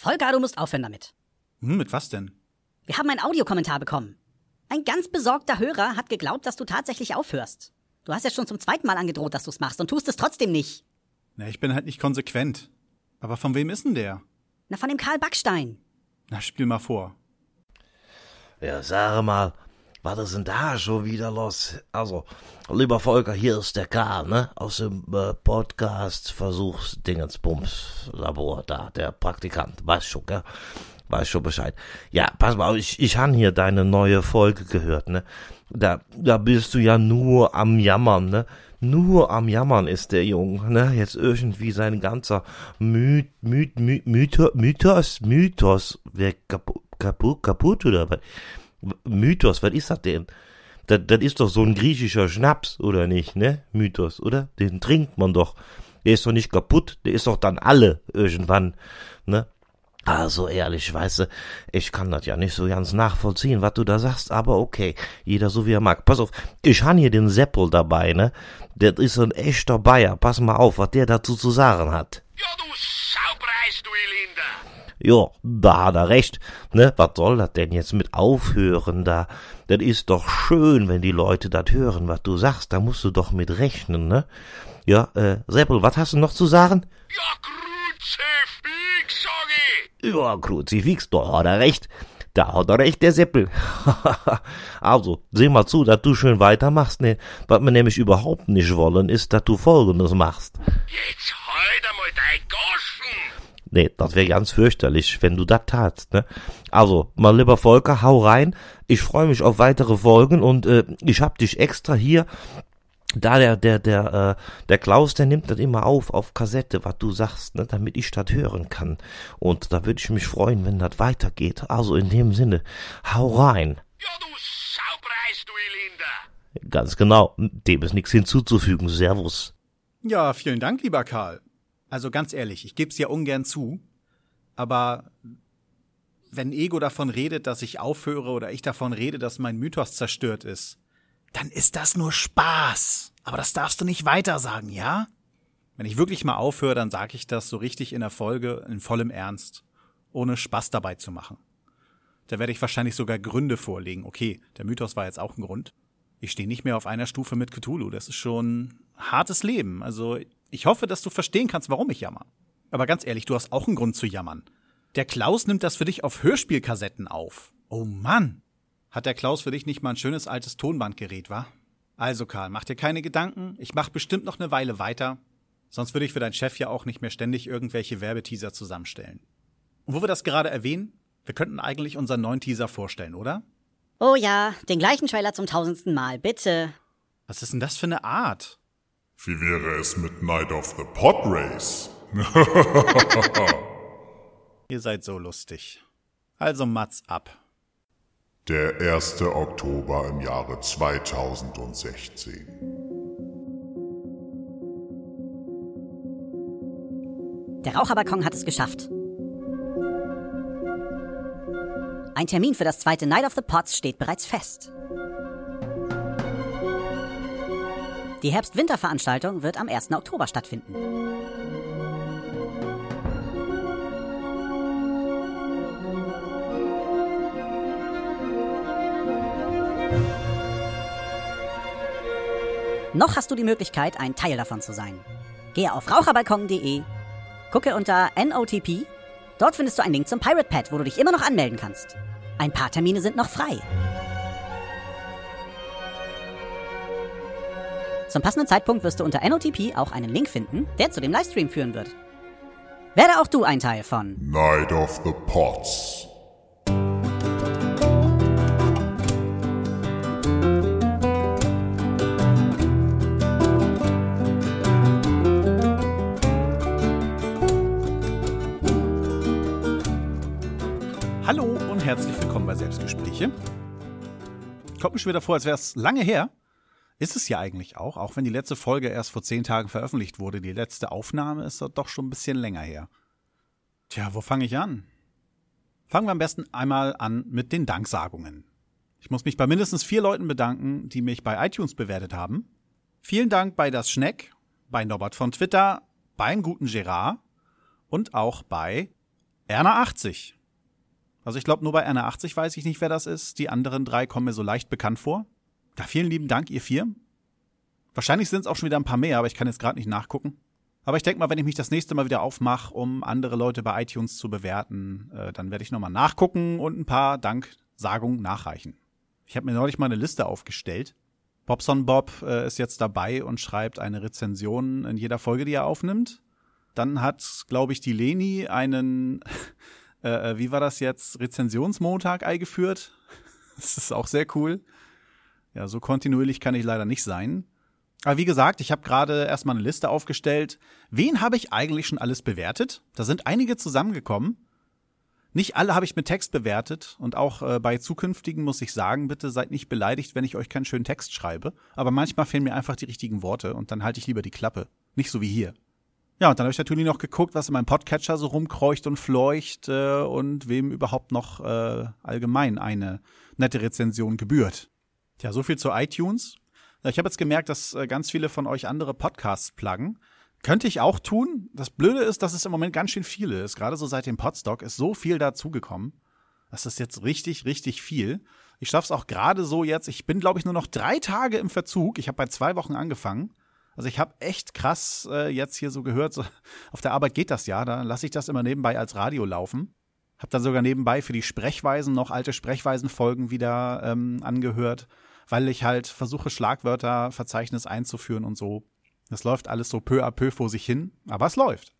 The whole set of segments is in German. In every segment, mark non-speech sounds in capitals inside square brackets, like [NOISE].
Volker, du musst aufhören damit. Hm, mit was denn? Wir haben einen Audiokommentar bekommen. Ein ganz besorgter Hörer hat geglaubt, dass du tatsächlich aufhörst. Du hast ja schon zum zweiten Mal angedroht, dass du es machst und tust es trotzdem nicht. Na, ich bin halt nicht konsequent. Aber von wem ist denn der? Na, von dem Karl Backstein. Na, spiel mal vor. Ja, sag mal, was ist denn da schon wieder los? Also, lieber Volker, hier ist der Karl, ne? Aus dem äh, Podcast Versuchs Dingensbums Labor da, der Praktikant. Weißt schon, gell? Weiß schon Bescheid. Ja, pass mal, ich, ich han hier deine neue Folge gehört, ne? Da, da bist du ja nur am Jammern, ne? Nur am Jammern ist der Junge, ne? Jetzt irgendwie sein ganzer Myth, Myth, Myth, Mythos, Mythos, Mythos, kaputt, kaputt oder was? Mythos, was ist das denn? Das, das ist doch so ein griechischer Schnaps, oder nicht, ne? Mythos, oder? Den trinkt man doch. Der ist doch nicht kaputt, der ist doch dann alle irgendwann, ne? Also ehrlich, weißt du, ich kann das ja nicht so ganz nachvollziehen, was du da sagst, aber okay, jeder so wie er mag. Pass auf, ich han hier den Seppel dabei, ne? Der ist ein echter Bayer, pass mal auf, was der dazu zu sagen hat. Ja, du Saupreis, du Elinda. Ja, da hat er recht. Ne, was soll das denn jetzt mit aufhören da? Das ist doch schön, wenn die Leute das hören, was du sagst. Da musst du doch mit rechnen, ne? Ja, äh, Seppel, was hast du noch zu sagen? Ja, Kruzifix, sag ich. Ja, Kruzifix, da hat er recht. Da hat er recht, der Seppel. [LAUGHS] also, seh mal zu, dass du schön weitermachst, ne? Was wir nämlich überhaupt nicht wollen, ist, dass du Folgendes machst. Jetzt halt einmal dein Goschen. Nee, das wäre ganz fürchterlich, wenn du das tatst, ne? Also, mein lieber Volker, hau rein. Ich freue mich auf weitere Folgen und äh, ich hab dich extra hier. Da der, der, der, äh, der Klaus, der nimmt das immer auf, auf Kassette, was du sagst, ne, damit ich das hören kann. Und da würde ich mich freuen, wenn das weitergeht. Also in dem Sinne, hau rein. Ja, du Saupreis, du Elinda. Ganz genau, dem ist nichts hinzuzufügen. Servus. Ja, vielen Dank, lieber Karl. Also ganz ehrlich, ich geb's ja ungern zu, aber wenn Ego davon redet, dass ich aufhöre oder ich davon rede, dass mein Mythos zerstört ist, dann ist das nur Spaß. Aber das darfst du nicht weiter sagen, ja? Wenn ich wirklich mal aufhöre, dann sage ich das so richtig in der Folge, in vollem Ernst, ohne Spaß dabei zu machen. Da werde ich wahrscheinlich sogar Gründe vorlegen. Okay, der Mythos war jetzt auch ein Grund. Ich stehe nicht mehr auf einer Stufe mit Cthulhu. Das ist schon hartes Leben. Also ich hoffe, dass du verstehen kannst, warum ich jammer. Aber ganz ehrlich, du hast auch einen Grund zu jammern. Der Klaus nimmt das für dich auf Hörspielkassetten auf. Oh Mann! Hat der Klaus für dich nicht mal ein schönes altes Tonbandgerät, wa? Also Karl, mach dir keine Gedanken. Ich mach bestimmt noch eine Weile weiter. Sonst würde ich für deinen Chef ja auch nicht mehr ständig irgendwelche Werbeteaser zusammenstellen. Und wo wir das gerade erwähnen, wir könnten eigentlich unseren neuen Teaser vorstellen, oder? Oh ja, den gleichen Trailer zum tausendsten Mal, bitte. Was ist denn das für eine Art? Wie wäre es mit Night of the Pod Race? [LAUGHS] Ihr seid so lustig. Also Mats ab. Der 1. Oktober im Jahre 2016. Der Raucherbalkon hat es geschafft. Ein Termin für das zweite Night of the Pots steht bereits fest. Die Herbst-Winter-Veranstaltung wird am 1. Oktober stattfinden. Noch hast du die Möglichkeit, ein Teil davon zu sein. Gehe auf raucherbalkon.de, gucke unter NOTP. Dort findest du einen Link zum Pirate Pad, wo du dich immer noch anmelden kannst. Ein paar Termine sind noch frei. Zum passenden Zeitpunkt wirst du unter NOTP auch einen Link finden, der zu dem Livestream führen wird. Werde auch du ein Teil von Night of the Pots. Hallo und herzlich willkommen bei Selbstgespräche. Kommt mir schon wieder vor, als wäre es lange her. Ist es ja eigentlich auch, auch wenn die letzte Folge erst vor zehn Tagen veröffentlicht wurde. Die letzte Aufnahme ist doch schon ein bisschen länger her. Tja, wo fange ich an? Fangen wir am besten einmal an mit den Danksagungen. Ich muss mich bei mindestens vier Leuten bedanken, die mich bei iTunes bewertet haben. Vielen Dank bei das Schneck, bei Norbert von Twitter, beim guten Gerard und auch bei Erna 80. Also ich glaube, nur bei Erna 80 weiß ich nicht, wer das ist. Die anderen drei kommen mir so leicht bekannt vor. Ja, vielen lieben Dank, ihr vier. Wahrscheinlich sind es auch schon wieder ein paar mehr, aber ich kann jetzt gerade nicht nachgucken. Aber ich denke mal, wenn ich mich das nächste Mal wieder aufmache, um andere Leute bei iTunes zu bewerten, äh, dann werde ich nochmal nachgucken und ein paar Danksagungen nachreichen. Ich habe mir neulich mal eine Liste aufgestellt. Bobson Bob äh, ist jetzt dabei und schreibt eine Rezension in jeder Folge, die er aufnimmt. Dann hat, glaube ich, die Leni einen, [LAUGHS] äh, äh, wie war das jetzt, Rezensionsmontag eingeführt. [LAUGHS] Das ist auch sehr cool. Ja, so kontinuierlich kann ich leider nicht sein. Aber wie gesagt, ich habe gerade erstmal eine Liste aufgestellt. Wen habe ich eigentlich schon alles bewertet? Da sind einige zusammengekommen. Nicht alle habe ich mit Text bewertet und auch äh, bei zukünftigen muss ich sagen, bitte seid nicht beleidigt, wenn ich euch keinen schönen Text schreibe. Aber manchmal fehlen mir einfach die richtigen Worte und dann halte ich lieber die Klappe. Nicht so wie hier. Ja, und dann habe ich natürlich noch geguckt, was in meinem Podcatcher so rumkreucht und fleucht äh, und wem überhaupt noch äh, allgemein eine nette Rezension gebührt. Tja, so viel zu iTunes. Ich habe jetzt gemerkt, dass äh, ganz viele von euch andere Podcasts pluggen. Könnte ich auch tun. Das Blöde ist, dass es im Moment ganz schön viele ist. Gerade so seit dem Podstock ist so viel dazugekommen. Das ist jetzt richtig, richtig viel. Ich schaff's auch gerade so jetzt. Ich bin, glaube ich, nur noch drei Tage im Verzug. Ich habe bei zwei Wochen angefangen. Also ich habe echt krass äh, jetzt hier so gehört, so, [LAUGHS] auf der Arbeit geht das ja, da lasse ich das immer nebenbei als Radio laufen. Hab dann sogar nebenbei für die Sprechweisen noch alte Sprechweisenfolgen wieder ähm, angehört weil ich halt versuche, Schlagwörterverzeichnis einzuführen und so. Das läuft alles so peu à peu vor sich hin, aber es läuft.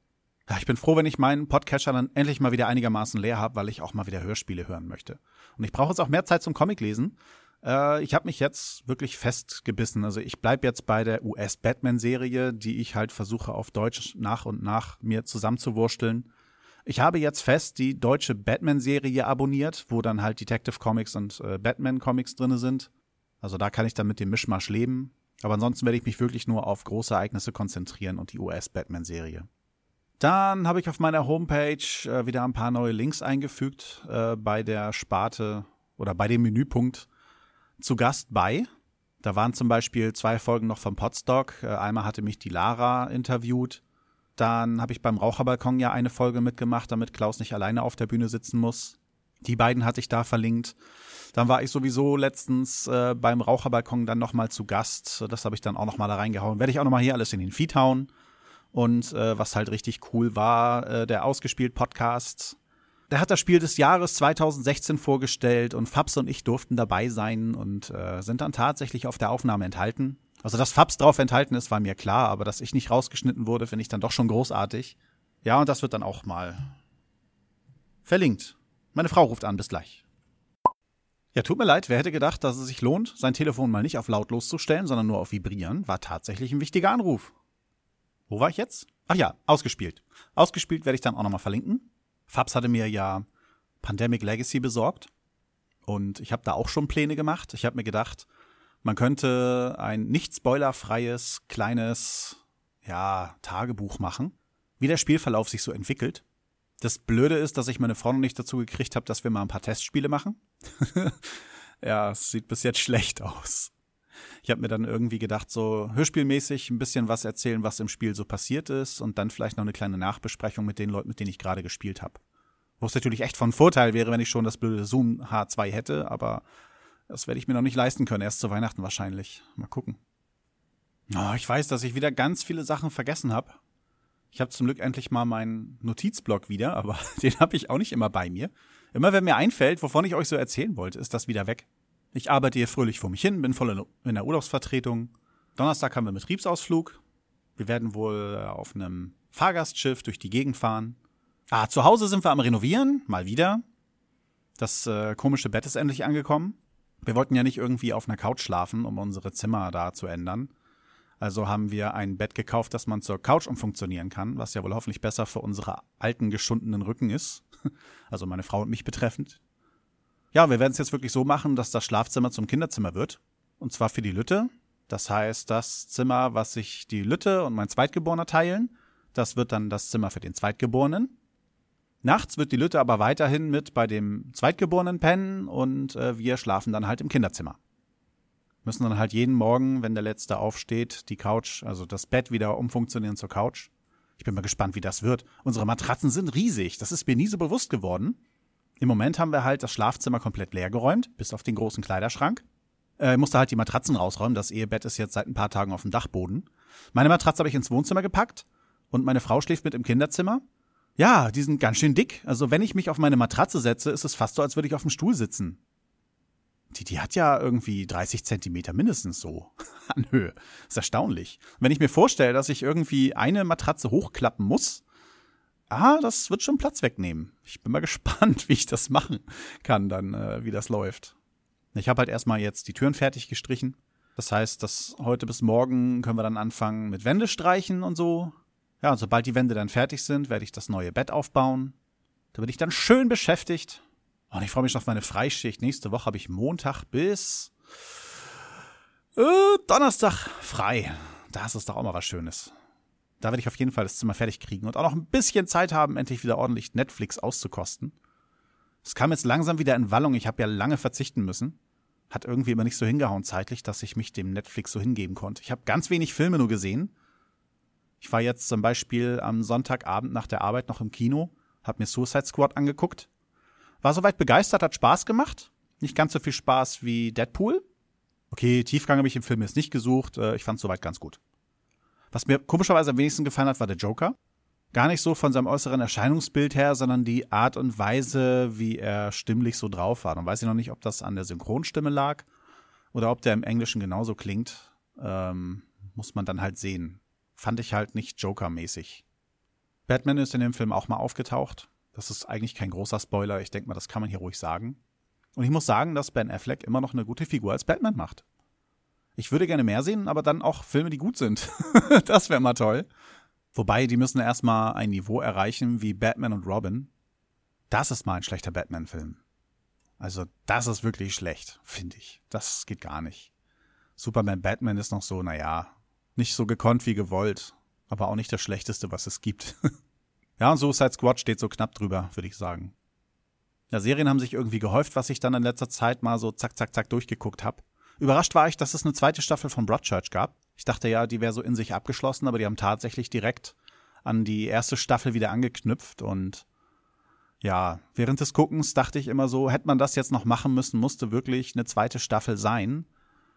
Ja, ich bin froh, wenn ich meinen Podcatcher dann endlich mal wieder einigermaßen leer habe, weil ich auch mal wieder Hörspiele hören möchte. Und ich brauche jetzt auch mehr Zeit zum Comiclesen. Äh, ich habe mich jetzt wirklich festgebissen. Also ich bleib jetzt bei der US-Batman-Serie, die ich halt versuche auf Deutsch nach und nach mir zusammenzuwursteln. Ich habe jetzt fest die deutsche Batman-Serie abonniert, wo dann halt Detective Comics und äh, Batman-Comics drinne sind. Also da kann ich dann mit dem Mischmasch leben. Aber ansonsten werde ich mich wirklich nur auf große Ereignisse konzentrieren und die US-Batman-Serie. Dann habe ich auf meiner Homepage äh, wieder ein paar neue Links eingefügt äh, bei der Sparte oder bei dem Menüpunkt zu Gast bei. Da waren zum Beispiel zwei Folgen noch vom Podstock. Äh, einmal hatte mich die Lara interviewt. Dann habe ich beim Raucherbalkon ja eine Folge mitgemacht, damit Klaus nicht alleine auf der Bühne sitzen muss. Die beiden hatte ich da verlinkt. Dann war ich sowieso letztens äh, beim Raucherbalkon dann nochmal zu Gast. Das habe ich dann auch nochmal da reingehauen. Werde ich auch nochmal hier alles in den Feed hauen. Und äh, was halt richtig cool war, äh, der ausgespielt Podcast. Der hat das Spiel des Jahres 2016 vorgestellt und Fabs und ich durften dabei sein und äh, sind dann tatsächlich auf der Aufnahme enthalten. Also, dass Fabs drauf enthalten ist, war mir klar, aber dass ich nicht rausgeschnitten wurde, finde ich dann doch schon großartig. Ja, und das wird dann auch mal verlinkt. Meine Frau ruft an, bis gleich. Ja, tut mir leid, wer hätte gedacht, dass es sich lohnt, sein Telefon mal nicht auf lautlos zu stellen, sondern nur auf vibrieren, war tatsächlich ein wichtiger Anruf. Wo war ich jetzt? Ach ja, ausgespielt. Ausgespielt werde ich dann auch nochmal verlinken. Fabs hatte mir ja Pandemic Legacy besorgt und ich habe da auch schon Pläne gemacht. Ich habe mir gedacht, man könnte ein nicht spoilerfreies kleines ja, Tagebuch machen, wie der Spielverlauf sich so entwickelt. Das Blöde ist, dass ich meine Frau noch nicht dazu gekriegt habe, dass wir mal ein paar Testspiele machen. [LAUGHS] ja, es sieht bis jetzt schlecht aus. Ich habe mir dann irgendwie gedacht, so hörspielmäßig ein bisschen was erzählen, was im Spiel so passiert ist und dann vielleicht noch eine kleine Nachbesprechung mit den Leuten, mit denen ich gerade gespielt habe. Wo es natürlich echt von Vorteil wäre, wenn ich schon das blöde Zoom H2 hätte, aber das werde ich mir noch nicht leisten können, erst zu Weihnachten wahrscheinlich. Mal gucken. Oh, ich weiß, dass ich wieder ganz viele Sachen vergessen habe. Ich habe zum Glück endlich mal meinen Notizblock wieder, aber [LAUGHS] den habe ich auch nicht immer bei mir. Immer wenn mir einfällt, wovon ich euch so erzählen wollte, ist das wieder weg. Ich arbeite hier fröhlich vor mich hin, bin voll in der Urlaubsvertretung. Donnerstag haben wir Betriebsausflug. Wir werden wohl auf einem Fahrgastschiff durch die Gegend fahren. Ah, zu Hause sind wir am Renovieren, mal wieder. Das äh, komische Bett ist endlich angekommen. Wir wollten ja nicht irgendwie auf einer Couch schlafen, um unsere Zimmer da zu ändern, also haben wir ein Bett gekauft, das man zur Couch umfunktionieren kann, was ja wohl hoffentlich besser für unsere alten geschundenen Rücken ist. [LAUGHS] Also meine Frau und mich betreffend. Ja, wir werden es jetzt wirklich so machen, dass das Schlafzimmer zum Kinderzimmer wird. Und zwar für die Lütte. Das heißt, das Zimmer, was sich die Lütte und mein Zweitgeborener teilen, das wird dann das Zimmer für den Zweitgeborenen. Nachts wird die Lütte aber weiterhin mit bei dem Zweitgeborenen pennen und äh, wir schlafen dann halt im Kinderzimmer müssen dann halt jeden Morgen, wenn der Letzte aufsteht, die Couch, also das Bett wieder umfunktionieren zur Couch. Ich bin mal gespannt, wie das wird. Unsere Matratzen sind riesig. Das ist mir nie so bewusst geworden. Im Moment haben wir halt das Schlafzimmer komplett leer geräumt, bis auf den großen Kleiderschrank. Äh, musste halt die Matratzen rausräumen. Das Ehebett ist jetzt seit ein paar Tagen auf dem Dachboden. Meine Matratze habe ich ins Wohnzimmer gepackt und meine Frau schläft mit im Kinderzimmer. Ja, die sind ganz schön dick. Also wenn ich mich auf meine Matratze setze, ist es fast so, als würde ich auf dem Stuhl sitzen. Die, die hat ja irgendwie 30 Zentimeter mindestens so [LAUGHS] an Höhe. ist erstaunlich. Wenn ich mir vorstelle, dass ich irgendwie eine Matratze hochklappen muss, ah, das wird schon Platz wegnehmen. Ich bin mal [LAUGHS] gespannt, wie ich das machen kann, dann, äh, wie das läuft. Ich habe halt erstmal jetzt die Türen fertig gestrichen. Das heißt, dass heute bis morgen können wir dann anfangen mit Wände streichen und so. Ja, und sobald die Wände dann fertig sind, werde ich das neue Bett aufbauen. Da bin ich dann schön beschäftigt. Und ich freue mich auf meine Freischicht. Nächste Woche habe ich Montag bis äh, Donnerstag frei. Das ist doch auch mal was Schönes. Da werde ich auf jeden Fall das Zimmer fertig kriegen und auch noch ein bisschen Zeit haben, endlich wieder ordentlich Netflix auszukosten. Es kam jetzt langsam wieder in Wallung. Ich habe ja lange verzichten müssen. Hat irgendwie immer nicht so hingehauen zeitlich, dass ich mich dem Netflix so hingeben konnte. Ich habe ganz wenig Filme nur gesehen. Ich war jetzt zum Beispiel am Sonntagabend nach der Arbeit noch im Kino, habe mir Suicide Squad angeguckt. War soweit begeistert, hat Spaß gemacht. Nicht ganz so viel Spaß wie Deadpool. Okay, Tiefgang habe ich im Film jetzt nicht gesucht. Äh, ich fand es soweit ganz gut. Was mir komischerweise am wenigsten gefallen hat, war der Joker. Gar nicht so von seinem äußeren Erscheinungsbild her, sondern die Art und Weise, wie er stimmlich so drauf war. Dann weiß ich noch nicht, ob das an der Synchronstimme lag oder ob der im Englischen genauso klingt. Ähm, muss man dann halt sehen. Fand ich halt nicht Joker-mäßig. Batman ist in dem Film auch mal aufgetaucht. Das ist eigentlich kein großer Spoiler. Ich denke mal, das kann man hier ruhig sagen. Und ich muss sagen, dass Ben Affleck immer noch eine gute Figur als Batman macht. Ich würde gerne mehr sehen, aber dann auch Filme, die gut sind. [LAUGHS] das wäre mal toll. Wobei, die müssen erstmal ein Niveau erreichen wie Batman und Robin. Das ist mal ein schlechter Batman-Film. Also, das ist wirklich schlecht, finde ich. Das geht gar nicht. Superman Batman ist noch so, naja, nicht so gekonnt wie gewollt, aber auch nicht das Schlechteste, was es gibt. [LAUGHS] ja, und Suicide Squad steht so knapp drüber, würde ich sagen. Ja, Serien haben sich irgendwie gehäuft, was ich dann in letzter Zeit mal so zack, zack, zack durchgeguckt habe. Überrascht war ich, dass es eine zweite Staffel von Broadchurch gab. Ich dachte ja, die wäre so in sich abgeschlossen, aber die haben tatsächlich direkt an die erste Staffel wieder angeknüpft und ja, während des Guckens dachte ich immer so, hätte man das jetzt noch machen müssen, musste wirklich eine zweite Staffel sein.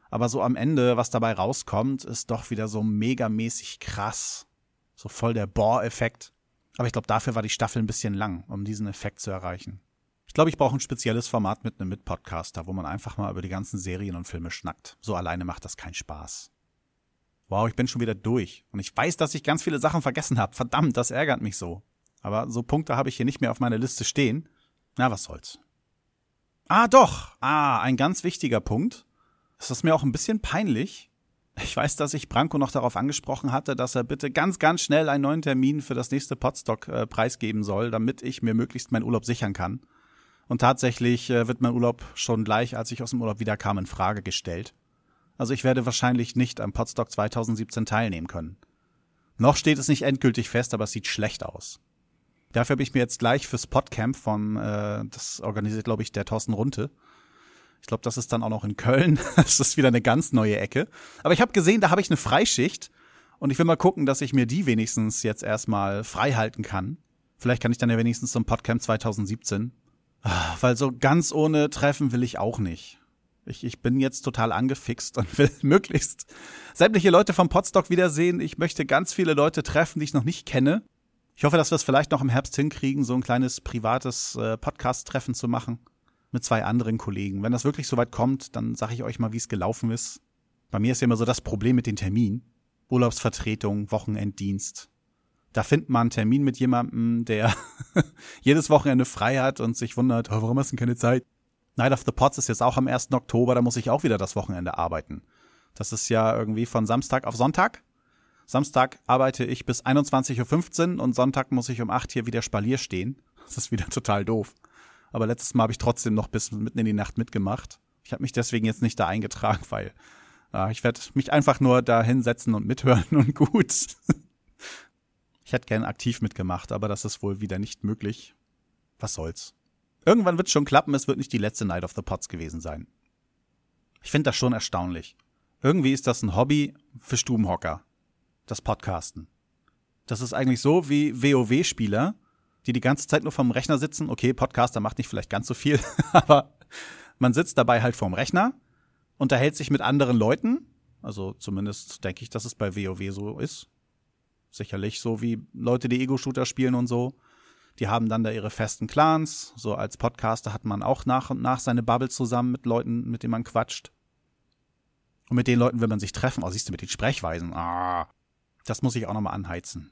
Aber so am Ende, was dabei rauskommt, ist doch wieder so megamäßig krass. So voll der Bohr-Effekt. Aber ich glaube, dafür war die Staffel ein bisschen lang, um diesen Effekt zu erreichen. Ich glaube, ich brauche ein spezielles Format mit einem Mitpodcaster, wo man einfach mal über die ganzen Serien und Filme schnackt. So alleine macht das keinen Spaß. Wow, ich bin schon wieder durch. Und ich weiß, dass ich ganz viele Sachen vergessen habe. Verdammt, das ärgert mich so. Aber so Punkte habe ich hier nicht mehr auf meiner Liste stehen. Na, was soll's. Ah, doch. Ah, ein ganz wichtiger Punkt. Es ist mir auch ein bisschen peinlich. Ich weiß, dass ich Branko noch darauf angesprochen hatte, dass er bitte ganz, ganz schnell einen neuen Termin für das nächste Podstock äh, preisgeben soll, damit ich mir möglichst meinen Urlaub sichern kann. Und tatsächlich äh, wird mein Urlaub schon gleich, als ich aus dem Urlaub wiederkam, in Frage gestellt. Also ich werde wahrscheinlich nicht am Podstock 2017 teilnehmen können. Noch steht es nicht endgültig fest, aber es sieht schlecht aus. Dafür habe ich mir jetzt gleich fürs Podcamp von, äh, das organisiert, glaube ich, der Thorsten Runte. Ich glaube, das ist dann auch noch in Köln. [LAUGHS] das ist wieder eine ganz neue Ecke. Aber ich habe gesehen, da habe ich eine Freischicht. Und ich will mal gucken, dass ich mir die wenigstens jetzt erstmal frei halten kann. Vielleicht kann ich dann ja wenigstens zum Podcamp 2017 Ah, weil so ganz ohne Treffen will ich auch nicht. Ich, ich bin jetzt total angefixt und [LAUGHS] will möglichst sämtliche Leute vom Podstock wiedersehen. Ich möchte ganz viele Leute treffen, die ich noch nicht kenne. Ich hoffe, dass wir es vielleicht noch im Herbst hinkriegen, so ein kleines privates äh, Podcast-Treffen zu machen mit zwei anderen Kollegen. Wenn das wirklich so weit kommt, dann sage ich euch mal, wie es gelaufen ist. Bei mir ist ja immer so das Problem mit den Terminen. Urlaubsvertretung, Wochenenddienst. Da findet man einen Termin mit jemandem, der [LAUGHS] jedes Wochenende frei hat und sich wundert, oh, warum hast du denn keine Zeit? Night of the Pots ist jetzt auch am 1. Oktober, da muss ich auch wieder das Wochenende arbeiten. Das ist ja irgendwie von Samstag auf Sonntag. Samstag arbeite ich bis 21.15 Uhr und Sonntag muss ich um 8 hier wieder Spalier stehen. Das ist wieder total doof. Aber letztes Mal habe ich trotzdem noch bis mitten in die Nacht mitgemacht. Ich habe mich deswegen jetzt nicht da eingetragen, weil äh, ich werde mich einfach nur da hinsetzen und mithören [LAUGHS] und gut. Ich hätte gern aktiv mitgemacht, aber das ist wohl wieder nicht möglich. Was soll's. Irgendwann wird's schon klappen, es wird nicht die letzte Night of the Pots gewesen sein. Ich finde das schon erstaunlich. Irgendwie ist das ein Hobby für Stubenhocker. Das Podcasten. Das ist eigentlich so wie WoW-Spieler, die die ganze Zeit nur vom Rechner sitzen. Okay, Podcaster macht nicht vielleicht ganz so viel, [LAUGHS] aber man sitzt dabei halt vorm Rechner, unterhält sich mit anderen Leuten. Also zumindest denke ich, dass es bei WoW so ist. Sicherlich so wie Leute, die Ego-Shooter spielen und so. Die haben dann da ihre festen Clans. So als Podcaster hat man auch nach und nach seine Bubble zusammen mit Leuten, mit denen man quatscht. Und mit den Leuten will man sich treffen. Oh, siehst du, mit den Sprechweisen. Ah, das muss ich auch nochmal anheizen.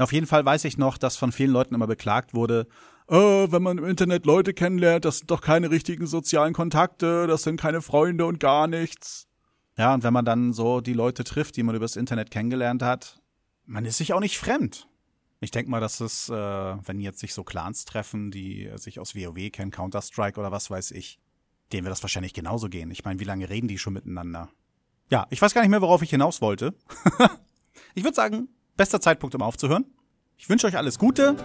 Auf jeden Fall weiß ich noch, dass von vielen Leuten immer beklagt wurde, äh, wenn man im Internet Leute kennenlernt, das sind doch keine richtigen sozialen Kontakte, das sind keine Freunde und gar nichts. Ja, und wenn man dann so die Leute trifft, die man übers Internet kennengelernt hat, man ist sich auch nicht fremd. Ich denke mal, dass es, äh, wenn jetzt sich so Clans treffen, die sich aus WoW kennen, Counter-Strike oder was weiß ich, denen wird das wahrscheinlich genauso gehen. Ich meine, wie lange reden die schon miteinander? Ja, ich weiß gar nicht mehr, worauf ich hinaus wollte. [LAUGHS] ich würde sagen, bester Zeitpunkt, um aufzuhören. Ich wünsche euch alles Gute.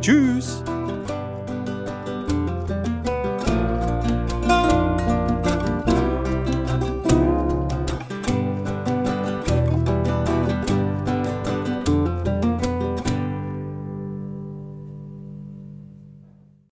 Tschüss.